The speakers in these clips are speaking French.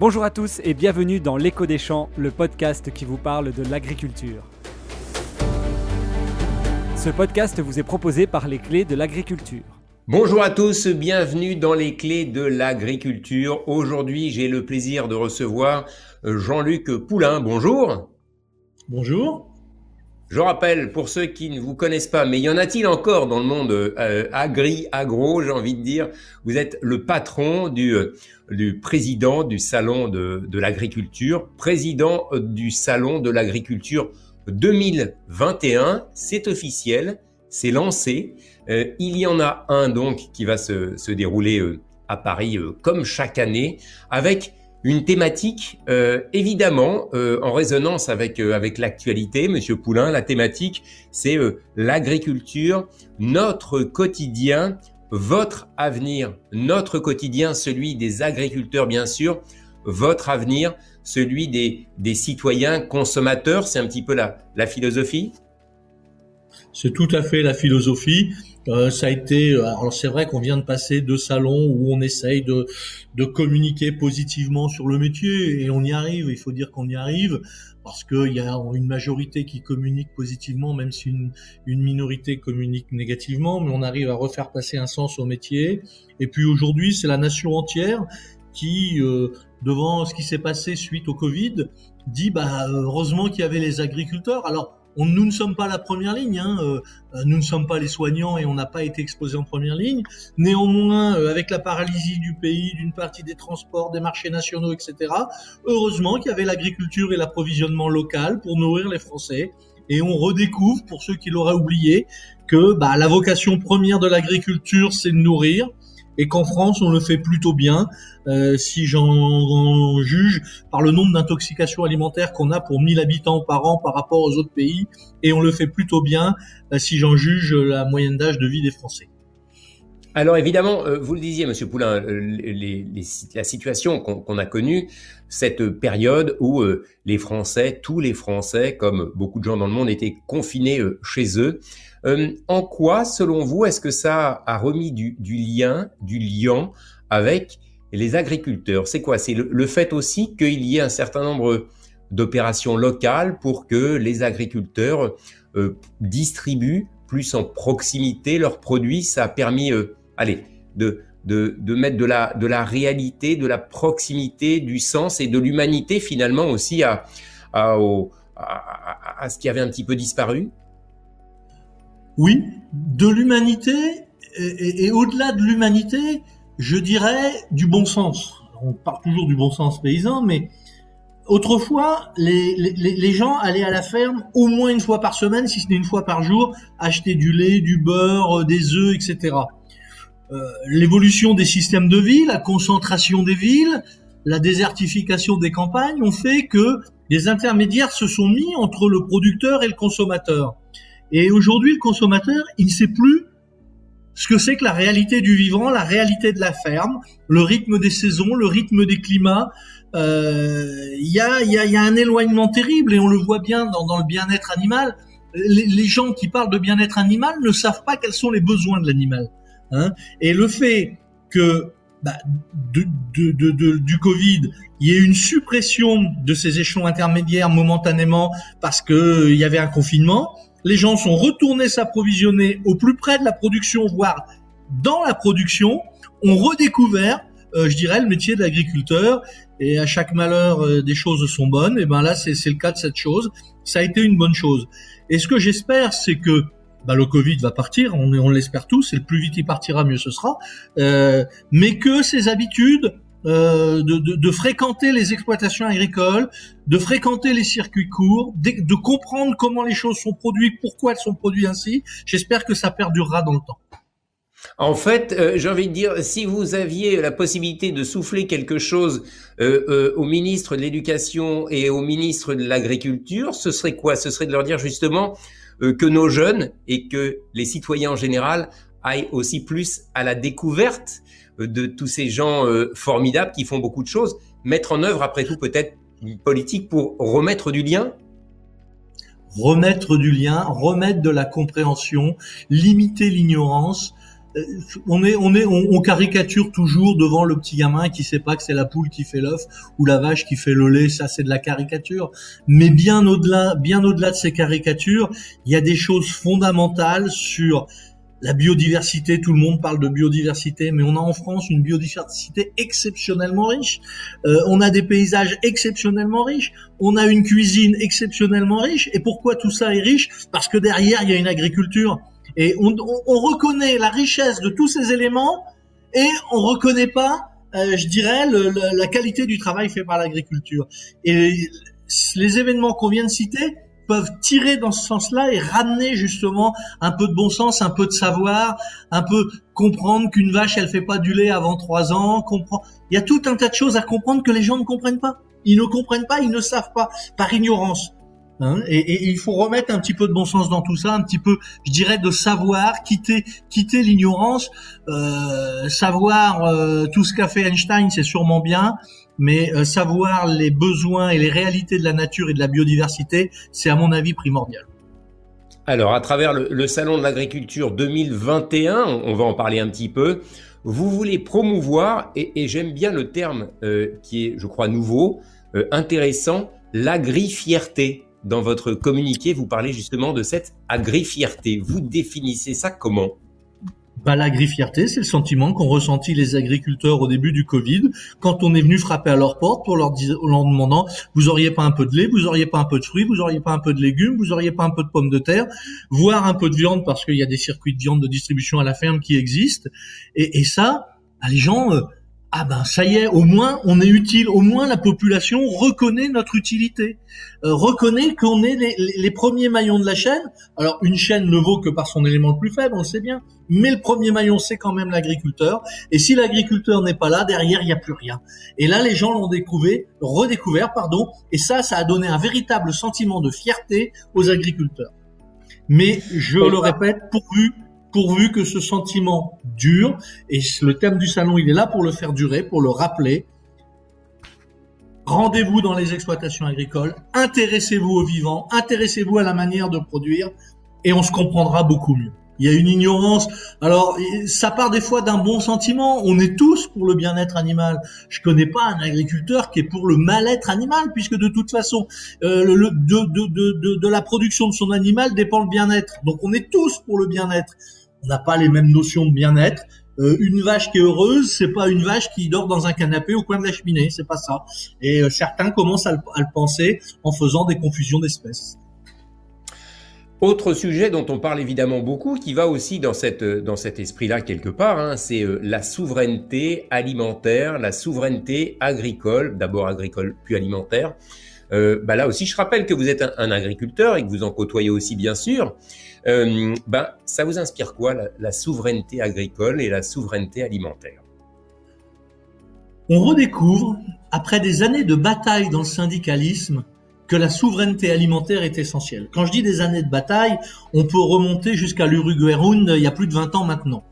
Bonjour à tous et bienvenue dans L'écho des champs, le podcast qui vous parle de l'agriculture. Ce podcast vous est proposé par les clés de l'agriculture. Bonjour à tous, bienvenue dans les clés de l'agriculture. Aujourd'hui, j'ai le plaisir de recevoir euh, Jean-Luc Poulain. Bonjour. Bonjour. Je rappelle, pour ceux qui ne vous connaissent pas, mais y en a-t-il encore dans le monde euh, agri, agro, j'ai envie de dire, vous êtes le patron du, euh, du président du salon de, l'agriculture, président euh, du salon de l'agriculture 2021, c'est officiel, c'est lancé. il y en a un donc qui va se, se dérouler à Paris comme chaque année, avec une thématique euh, évidemment euh, en résonance avec euh, avec l'actualité, Monsieur Poulain. La thématique, c'est l'agriculture, notre quotidien, votre avenir, notre quotidien, celui des agriculteurs bien sûr, votre avenir, celui des des citoyens consommateurs. C'est un petit peu la la philosophie? C'est tout à fait la philosophie. Euh, ça a été, euh, alors c'est vrai qu'on vient de passer deux salons où on essaye de, de communiquer positivement sur le métier et on y arrive. Il faut dire qu'on y arrive parce qu'il y a une majorité qui communique positivement, même si une, une, minorité communique négativement, mais on arrive à refaire passer un sens au métier. Et puis aujourd'hui, c'est la nation entière qui, euh, devant ce qui s'est passé suite au Covid, dit bah heureusement qu'il y avait les agriculteurs. Alors nous ne sommes pas la première ligne, hein, euh, nous ne sommes pas les soignants et on n'a pas été exposés en première ligne. Néanmoins, euh, avec la paralysie du pays, d'une partie des transports, des marchés nationaux, etc., heureusement qu'il y avait l'agriculture et l'approvisionnement local pour nourrir les Français. Et on redécouvre, pour ceux qui l'auraient oublié, que bah, la vocation première de l'agriculture, c'est de nourrir et qu'en France on le fait plutôt bien euh, si j'en juge par le nombre d'intoxications alimentaires qu'on a pour 1000 habitants par an par rapport aux autres pays et on le fait plutôt bien euh, si j'en juge la moyenne d'âge de vie des Français. Alors évidemment, euh, vous le disiez, Monsieur Poulain, la situation qu'on a connue, cette période où les Français, tous les Français, comme beaucoup de gens dans le monde, étaient confinés chez eux. Euh, en quoi, selon vous, est-ce que ça a remis du, lien, du lien avec les agriculteurs? C'est quoi? C'est le, fait aussi qu'il y ait un certain nombre d'opérations locales pour que les agriculteurs euh, distribuent plus en proximité leurs produits? Ça a permis, euh, allez, de, mettre de la, réalité, de la proximité, du sens et de l'humanité finalement aussi à, ce qui avait un petit peu disparu? Oui, de l'humanité et, au-delà de l'humanité, je dirais du bon sens. On parle toujours du bon sens paysan, mais autrefois, les, gens allaient à la ferme au moins une fois par semaine, si ce n'est une fois par jour, acheter du lait, du beurre, des œufs, etc. Euh, l'évolution des systèmes de vie, la concentration des villes, la désertification des campagnes ont fait que des intermédiaires se sont mis entre le producteur et le consommateur. Et aujourd'hui, le consommateur, il ne sait plus ce que c'est que la réalité du vivant, la réalité de la ferme, le rythme des saisons, le rythme des climats. Euh, il y, a, y, a, y, a, un éloignement terrible et on le voit bien dans, dans le bien-être animal. Les, gens qui parlent de bien-être animal ne savent pas quels sont les besoins de l'animal. Hein et le fait que bah, de, de, de, du Covid, il y ait une suppression de ces échelons intermédiaires momentanément parce qu'il y avait un confinement, les gens sont retournés s'approvisionner au plus près de la production, voire dans la production, ont redécouvert, euh, je dirais, le métier de l'agriculteur. Et à chaque malheur, euh, des choses sont bonnes. Et ben là, c'est le cas de cette chose. Ça a été une bonne chose. Et ce que j'espère, c'est que bah, le Covid va partir, on, on l'espère tous, et le plus vite il partira, mieux ce sera. Euh, mais que ces habitudes euh, de, de, de, fréquenter les exploitations agricoles, de fréquenter les circuits courts, de, de, comprendre comment les choses sont produites, pourquoi elles sont produites ainsi. J'espère que ça perdurera dans le temps. En fait, euh, j'ai envie de dire, si vous aviez la possibilité de souffler quelque chose euh, euh au ministre de l'Éducation et au ministre de l'Agriculture, ce serait quoi? Ce serait de leur dire justement euh, que nos jeunes et que les citoyens en général aillent aussi plus à la découverte de tous ces gens euh, formidables qui font beaucoup de choses, mettre en œuvre après tout peut-être une politique pour remettre du lien? Remettre du lien, remettre de la compréhension, limiter l'ignorance. euh, on est, on est, on, caricature toujours devant le petit gamin qui sait pas que c'est la poule qui fait l'œuf ou la vache qui fait le lait. Ça, c'est de la caricature. Mais bien au-delà, bien au-delà de ces caricatures, il y a des choses fondamentales sur la biodiversité, tout le monde parle de biodiversité, mais on a en France une biodiversité exceptionnellement riche. Euh, on a des paysages exceptionnellement riches. On a une cuisine exceptionnellement riche. Et pourquoi tout ça est riche? Parce que derrière, il y a une agriculture et on, reconnaît la richesse de tous ces éléments et on reconnaît pas, euh, je dirais, la qualité du travail fait par l'agriculture. Et les événements qu'on vient de citer peuvent tirer dans ce sens-là et ramener justement un peu de bon sens, un peu de savoir, un peu comprendre qu'une vache, elle fait pas du lait avant trois ans. Comprend... Il y a tout un tas de choses à comprendre que les gens ne comprennent pas. Ils ne comprennent pas, ils ne savent pas, par ignorance. Hein, et, il faut remettre un petit peu de bon sens dans tout ça, un petit peu, je dirais, de savoir, quitter, quitter l'ignorance, euh, savoir euh, tout ce qu'a fait Einstein, c'est sûrement bien, mais euh, savoir les besoins et les réalités de la nature et de la biodiversité, c'est à mon avis primordial. Alors, à travers le, Salon de l'agriculture 2021, on, va en parler un petit peu, vous voulez promouvoir, et, j'aime bien le terme qui est, je crois, nouveau, intéressant, l'agri-fierté dans votre communiqué, vous parlez justement de cette agri-fierté. Vous définissez ça comment? Bah, l'agri-fierté, c'est le sentiment qu'ont ressenti les agriculteurs au début du Covid, quand on est venu frapper à leur porte pour leur, leur demandant, vous auriez pas un peu de lait, vous auriez pas un peu de fruits, vous auriez pas un peu de légumes, vous auriez pas un peu de pommes de terre, voire un peu de viande parce qu'il y a des circuits de viande de distribution à la ferme qui existent. Et, et ça, bah, les gens, euh, ah ben ça y est, au moins on est utile, au moins la population reconnaît notre utilité, euh, reconnaît qu'on est les, premiers maillons de la chaîne. Alors une chaîne ne vaut que par son élément le plus faible, on le sait bien, mais le premier maillon c'est quand même l'agriculteur. Et si l'agriculteur n'est pas là, derrière il n'y a plus rien. Et là les gens l'ont découvert, redécouvert, pardon, et ça, ça a donné un véritable sentiment de fierté aux agriculteurs. Mais je le répète, pourvu pourvu que ce sentiment dure, et le thème du salon, il est là pour le faire durer, pour le rappeler. Rendez-vous dans les exploitations agricoles, intéressez-vous aux vivants, intéressez-vous à la manière de produire, et on se comprendra beaucoup mieux. Il y a une ignorance. Alors, ça part des fois d'un bon sentiment. On est tous pour le bien-être animal. Je connais pas un agriculteur qui est pour le mal-être animal, puisque de toute façon, euh, le, de, de, la production de son animal dépend le bien-être. Donc, on est tous pour le bien-être on n'a pas les mêmes notions de bien-être. Euh, une vache qui est heureuse, c'est pas une vache qui dort dans un canapé au coin de la cheminée, c'est pas ça. Et euh, certains commencent à le, penser en faisant des confusions d'espèces. Autre sujet dont on parle évidemment beaucoup, qui va aussi dans, dans cet esprit-là quelque part, hein, c'est euh, la souveraineté alimentaire, la souveraineté agricole, d'abord agricole puis alimentaire. Bah là aussi, je rappelle que vous êtes un agriculteur et que vous en côtoyez aussi bien sûr. Euh, ben, ça vous inspire quoi, la, souveraineté agricole et la souveraineté alimentaire? On redécouvre, après des années de bataille dans le syndicalisme, que la souveraineté alimentaire est essentielle. Quand je dis des années de bataille, on peut remonter jusqu'à l'Uruguay Round il y a plus de 20 ans maintenant.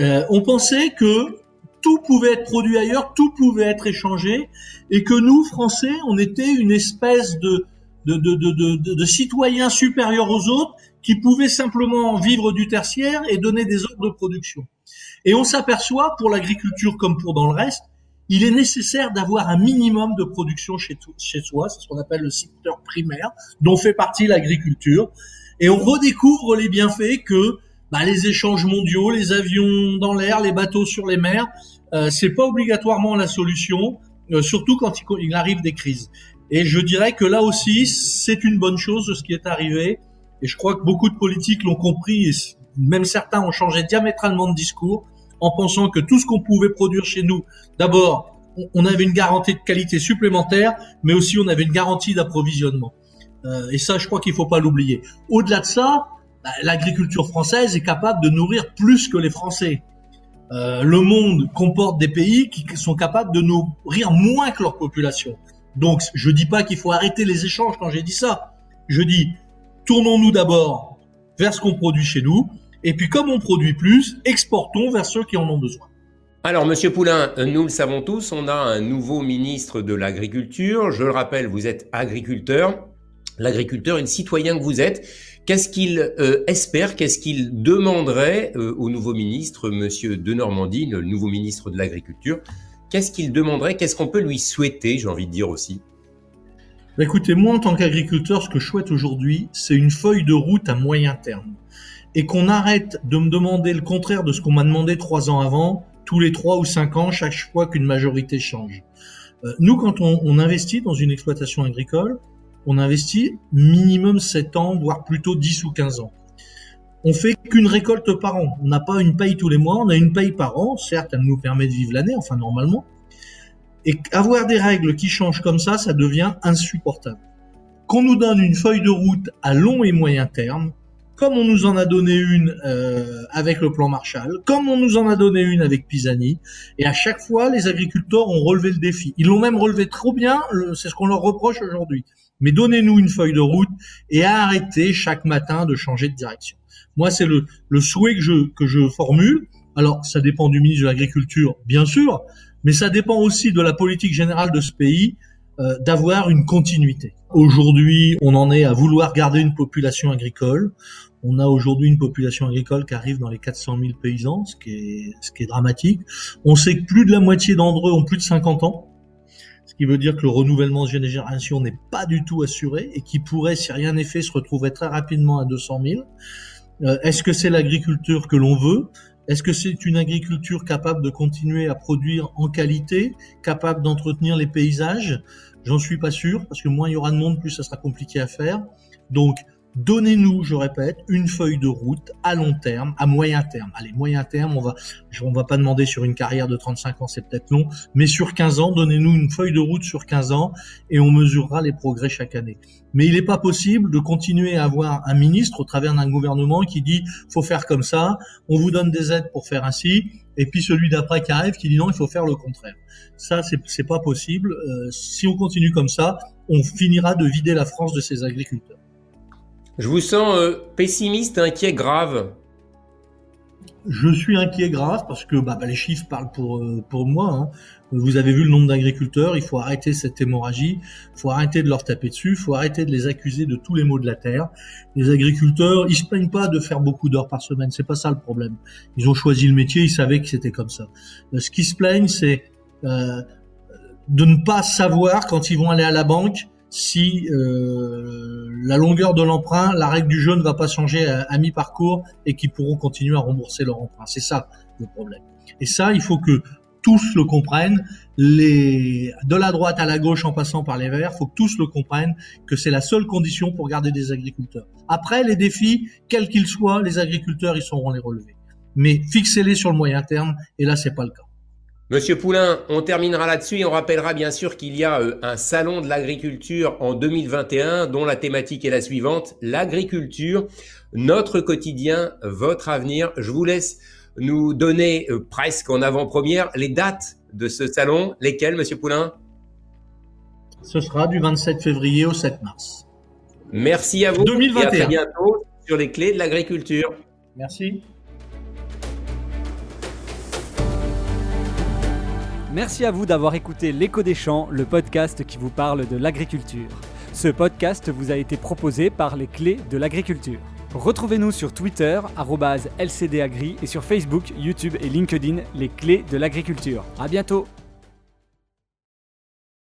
Euh, on pensait que tout pouvait être produit ailleurs, tout pouvait être échangé, et que nous, Français, on était une espèce de, de, de, de, de citoyens supérieurs aux autres qui pouvaient simplement vivre du tertiaire et donner des ordres de production. Et on s'aperçoit, pour l'agriculture comme pour dans le reste, il est nécessaire d'avoir un minimum de production chez, chez soi, c'est ce qu'on appelle le secteur primaire, dont fait partie l'agriculture. Et on redécouvre les bienfaits que bah, les échanges mondiaux, les avions dans l'air, les bateaux sur les mers, euh, c'est pas obligatoirement la solution, euh, surtout quand il, il, arrive des crises. Et je dirais que là aussi, c'est une bonne chose ce qui est arrivé. Et je crois que beaucoup de politiques l'ont compris, et même certains ont changé diamétralement de discours en pensant que tout ce qu'on pouvait produire chez nous, d'abord, on avait une garantie de qualité supplémentaire, mais aussi on avait une garantie d'approvisionnement. Euh, et ça, je crois qu'il faut pas l'oublier. Au-delà de ça, l'agriculture française est capable de nourrir plus que les Français. Euh, le monde comporte des pays qui sont capables de nourrir moins que leur population. Donc, je dis pas qu'il faut arrêter les échanges quand j'ai dit ça. Je dis, tournons-nous d'abord vers ce qu'on produit chez nous, et puis comme on produit plus, exportons vers ceux qui en ont besoin. Alors, Monsieur Poulain, nous le savons tous, on a un nouveau ministre de l'Agriculture. Je le rappelle, vous êtes agriculteur. L'agriculteur, une citoyen que vous êtes, Qu'est-ce qu'il euh, espère, qu'est-ce qu'il demanderait euh, au nouveau ministre, Monsieur de Normandie, le nouveau ministre de l'Agriculture? Qu'est-ce qu'il demanderait Qu'est-ce qu'on peut lui souhaiter, j'ai envie de dire aussi? Bah, Écoutez, moi en tant qu'agriculteur, ce que je souhaite aujourd'hui, c'est une feuille de route à moyen terme. Et qu'on arrête de me demander le contraire de ce qu'on m'a demandé trois ans avant, tous les trois ou cinq ans, chaque fois qu'une majorité change. Euh, nous, quand on, on investit dans une exploitation agricole, on investit minimum 7 ans, voire plutôt 10 ou 15 ans. On fait qu'une récolte par an. On n'a pas une paye tous les mois, on a une paye par an. Certes, elle nous permet de vivre l'année, enfin normalement. Et avoir des règles qui changent comme ça, ça devient insupportable. Qu'on nous donne une feuille de route à long et moyen terme, comme on nous en a donné une euh, avec le plan Marshall, comme on nous en a donné une avec Pisani, et à chaque fois, les agriculteurs ont relevé le défi. Ils l'ont même relevé trop bien, c'est ce qu'on leur reproche aujourd'hui mais donnez-nous une feuille de route et arrêtez chaque matin de changer de direction. Moi, c'est le, le souhait que je, que je formule. Alors, ça dépend du ministre de l'Agriculture, bien sûr, mais ça dépend aussi de la politique générale de ce pays euh, d'avoir une continuité. Aujourd'hui, on en est à vouloir garder une population agricole. On a aujourd'hui une population agricole qui arrive dans les 400 000 paysans, ce qui est, ce qui est dramatique. On sait que plus de la moitié d'entre eux ont plus de 50 ans ce qui veut dire que le renouvellement de génération n'est pas du tout assuré et qui pourrait, si rien n'est fait, se retrouver très rapidement à 200 000. Euh, Est-ce que c'est l'agriculture que l'on veut? Est-ce que c'est une agriculture capable de continuer à produire en qualité, capable d'entretenir les paysages? J'en suis pas sûr, parce que moins il y aura de monde, plus ça sera compliqué à faire. Donc, Donnez-nous, je répète, une feuille de route à long terme, à moyen terme. Allez, moyen terme, on va, on va pas demander sur une carrière de 35 ans, c'est peut-être long, mais sur 15 ans, donnez-nous une feuille de route sur 15 ans et on mesurera les progrès chaque année. Mais il n'est pas possible de continuer à avoir un ministre au travers d'un gouvernement qui dit faut faire comme ça, on vous donne des aides pour faire ainsi, et puis celui d'après qui arrive qui dit non, il faut faire le contraire. Ça, c'est pas possible. Euh, si on continue comme ça, on finira de vider la France de ses agriculteurs. Je vous sens euh, pessimiste, inquiet, grave. Je suis inquiet grave parce que bah, bah, les chiffres parlent pour euh, pour moi. Hein. Vous avez vu le nombre d'agriculteurs. Il faut arrêter cette hémorragie. Il faut arrêter de leur taper dessus. Il faut arrêter de les accuser de tous les maux de la terre. Les agriculteurs, ils se plaignent pas de faire beaucoup d'heures par semaine. C'est pas ça le problème. Ils ont choisi le métier. Ils savaient que c'était comme ça. Euh, ce qui se plaignent, c'est euh, de ne pas savoir quand ils vont aller à la banque si euh, la longueur de l'emprunt, la règle du jeu ne va pas changer à, mi-parcours et qu'ils pourront continuer à rembourser leur emprunt. C'est ça le problème. Et ça, il faut que tous le comprennent, de la droite à la gauche en passant par les verts, il faut que tous le comprennent, que c'est la seule condition pour garder des agriculteurs. Après, les défis, quels qu'ils soient, les agriculteurs, ils sauront les relever. Mais fixez-les sur le moyen terme, et là, c'est pas le cas. Monsieur Poulain, on terminera là-dessus et on rappellera bien sûr qu'il y a euh, un salon de l'agriculture en 2021 dont la thématique est la suivante, l'agriculture, notre quotidien, votre avenir. Je vous laisse nous donner euh, presque en avant-première les dates de ce salon. Lesquelles, Monsieur Poulain? Ce sera du 27 février au 7 mars. Merci à vous 2021. et à très bientôt sur les clés de l'agriculture. Merci. Merci à vous d'avoir écouté L'écho des champs, le podcast qui vous parle de l'agriculture. Ce podcast vous a été proposé par les clés de l'agriculture. Retrouvez-nous sur Twitter, LCDAgri et sur Facebook, YouTube et LinkedIn, les clés de l'agriculture. À bientôt!